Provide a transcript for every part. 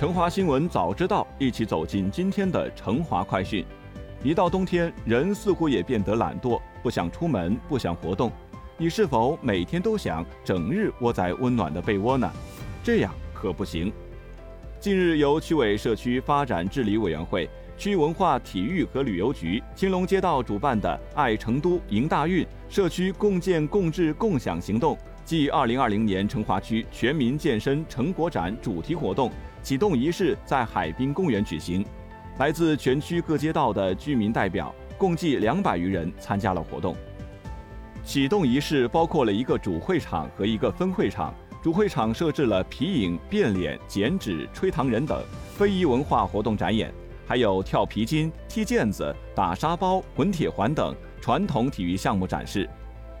成华新闻早知道，一起走进今天的成华快讯。一到冬天，人似乎也变得懒惰，不想出门，不想活动。你是否每天都想整日窝在温暖的被窝呢？这样可不行。近日，由区委社区发展治理委员会、区文化体育和旅游局、青龙街道主办的“爱成都，迎大运”社区共建共治共享行动暨2020年成华区全民健身成果展主题活动启动仪式在海滨公园举行。来自全区各街道的居民代表共计两百余人参加了活动。启动仪式包括了一个主会场和一个分会场。主会场设置了皮影、变脸、剪纸、吹糖人等非遗文化活动展演，还有跳皮筋、踢毽子、打沙包、滚铁环等传统体育项目展示，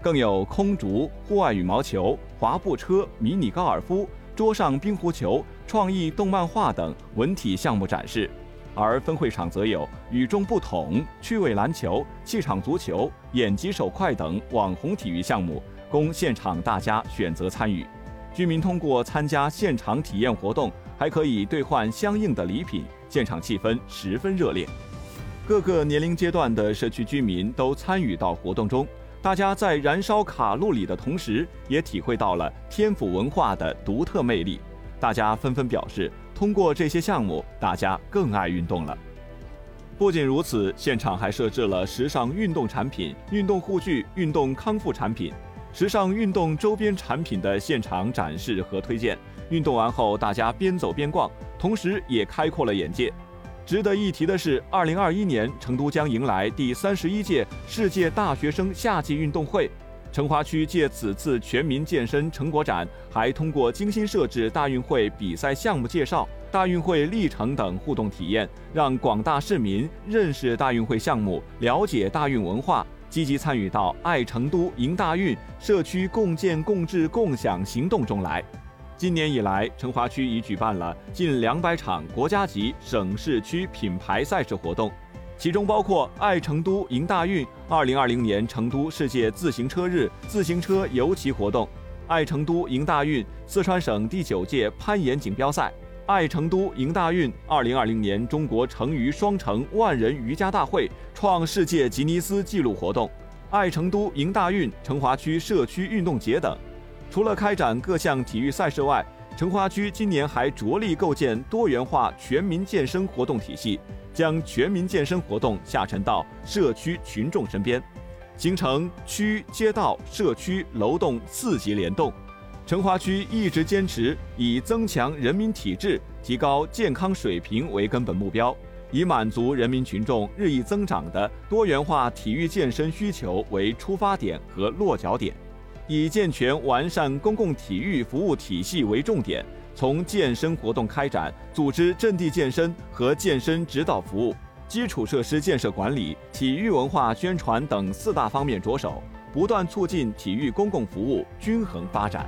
更有空竹、户外羽毛球、滑步车、迷你高尔夫、桌上冰壶球、创意动漫画等文体项目展示。而分会场则有与众不同、趣味篮球、气场足球、眼疾手快等网红体育项目，供现场大家选择参与。居民通过参加现场体验活动，还可以兑换相应的礼品，现场气氛十分热烈。各个年龄阶段的社区居民都参与到活动中，大家在燃烧卡路里的同时，也体会到了天府文化的独特魅力。大家纷纷表示。通过这些项目，大家更爱运动了。不仅如此，现场还设置了时尚运动产品、运动护具、运动康复产品、时尚运动周边产品的现场展示和推荐。运动完后，大家边走边逛，同时也开阔了眼界。值得一提的是，二零二一年成都将迎来第三十一届世界大学生夏季运动会。成华区借此次全民健身成果展，还通过精心设置大运会比赛项目介绍、大运会历程等互动体验，让广大市民认识大运会项目、了解大运文化，积极参与到“爱成都，迎大运”社区共建共治共享行动中来。今年以来，成华区已举办了近两百场国家级、省市区品牌赛事活动。其中包括“爱成都，迎大运”、二零二零年成都世界自行车日自行车游骑活动、“爱成都，迎大运”四川省第九届攀岩锦标赛、“爱成都，迎大运”二零二零年中国成渝双城万人瑜伽大会创世界吉尼斯纪录活动、“爱成都，迎大运”成华区社区运动节等。除了开展各项体育赛事外，成华区今年还着力构建多元化全民健身活动体系。将全民健身活动下沉到社区群众身边，形成区、街道、社区楼栋四级联动。成华区一直坚持以增强人民体质、提高健康水平为根本目标，以满足人民群众日益增长的多元化体育健身需求为出发点和落脚点，以健全完善公共体育服务体系为重点。从健身活动开展、组织阵地健身和健身指导服务、基础设施建设管理、体育文化宣传等四大方面着手，不断促进体育公共服务均衡发展。